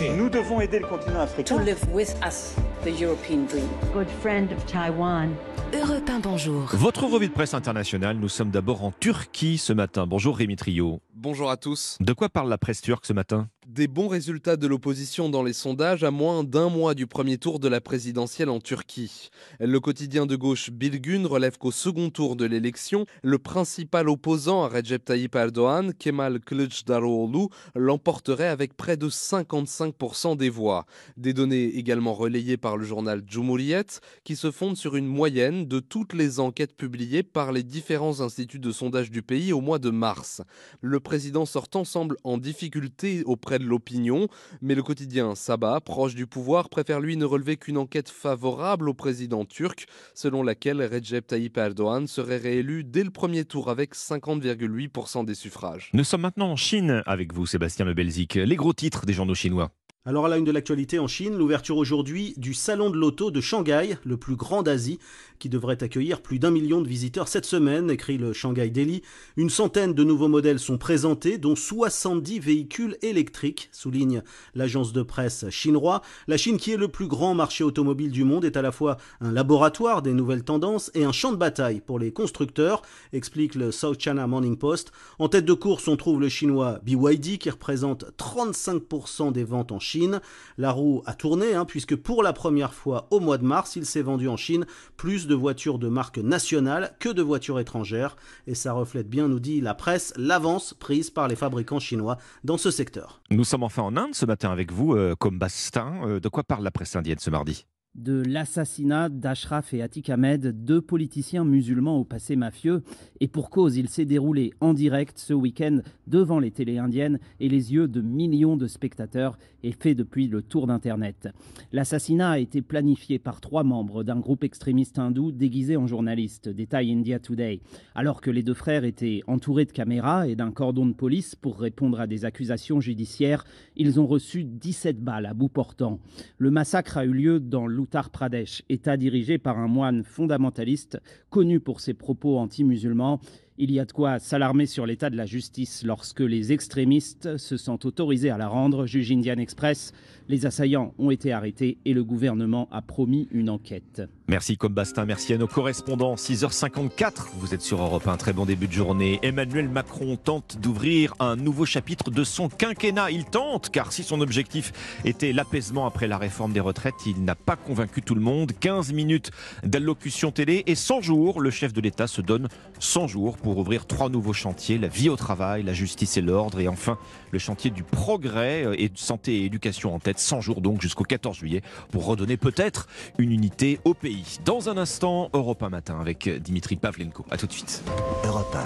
Nous devons aider le continent africain. To live with us the European dream. Good friend of Taiwan. Europe 1, bonjour. Votre revue de presse internationale, nous sommes d'abord en Turquie ce matin. Bonjour Rémi Trio. Bonjour à tous. De quoi parle la presse turque ce matin? Des bons résultats de l'opposition dans les sondages à moins d'un mois du premier tour de la présidentielle en Turquie. Le quotidien de gauche Bilgun relève qu'au second tour de l'élection, le principal opposant à Recep Tayyip Erdogan, Kemal Kılıçdaroğlu, l'emporterait avec près de 55% des voix. Des données également relayées par le journal Cumhuriyet qui se fondent sur une moyenne de toutes les enquêtes publiées par les différents instituts de sondage du pays au mois de mars. Le président sortant semble en difficulté auprès de l'opinion, mais le quotidien Sabah, proche du pouvoir, préfère lui ne relever qu'une enquête favorable au président turc, selon laquelle Recep Tayyip Erdogan serait réélu dès le premier tour avec 50,8% des suffrages. Nous sommes maintenant en Chine avec vous, Sébastien Le Belzic. Les gros titres des journaux chinois. Alors à la une de l'actualité en Chine, l'ouverture aujourd'hui du salon de l'auto de Shanghai, le plus grand d'Asie, qui devrait accueillir plus d'un million de visiteurs cette semaine, écrit le Shanghai Daily. Une centaine de nouveaux modèles sont présentés, dont 70 véhicules électriques, souligne l'agence de presse chinois. La Chine, qui est le plus grand marché automobile du monde, est à la fois un laboratoire des nouvelles tendances et un champ de bataille pour les constructeurs, explique le South China Morning Post. En tête de course, on trouve le chinois BYD, qui représente 35% des ventes en Chine la roue a tourné, hein, puisque pour la première fois au mois de mars, il s'est vendu en Chine plus de voitures de marque nationale que de voitures étrangères. Et ça reflète bien, nous dit la presse, l'avance prise par les fabricants chinois dans ce secteur. Nous sommes enfin en Inde ce matin avec vous, euh, comme Bastin. Euh, de quoi parle la presse indienne ce mardi? De l'assassinat d'Ashraf et Atik Ahmed, deux politiciens musulmans au passé mafieux. Et pour cause, il s'est déroulé en direct ce week-end devant les télés indiennes et les yeux de millions de spectateurs et fait depuis le tour d'Internet. L'assassinat a été planifié par trois membres d'un groupe extrémiste hindou déguisé en journaliste, détaille India Today. Alors que les deux frères étaient entourés de caméras et d'un cordon de police pour répondre à des accusations judiciaires, ils ont reçu 17 balles à bout portant. Le massacre a eu lieu dans Uttar Pradesh, État dirigé par un moine fondamentaliste connu pour ses propos anti-musulmans il y a de quoi s'alarmer sur l'état de la justice lorsque les extrémistes se sont autorisés à la rendre, juge Indian Express. Les assaillants ont été arrêtés et le gouvernement a promis une enquête. Merci Combastin, merci à nos correspondants. 6h54, vous êtes sur Europe 1, très bon début de journée. Emmanuel Macron tente d'ouvrir un nouveau chapitre de son quinquennat. Il tente, car si son objectif était l'apaisement après la réforme des retraites, il n'a pas convaincu tout le monde. 15 minutes d'allocution télé et 100 jours, le chef de l'État se donne 100 jours pour ouvrir trois nouveaux chantiers, la vie au travail, la justice et l'ordre, et enfin le chantier du progrès euh, et de santé et éducation en tête, 100 jours donc jusqu'au 14 juillet, pour redonner peut-être une unité au pays. Dans un instant, Europe 1 matin avec Dimitri Pavlenko. A tout de suite. Europe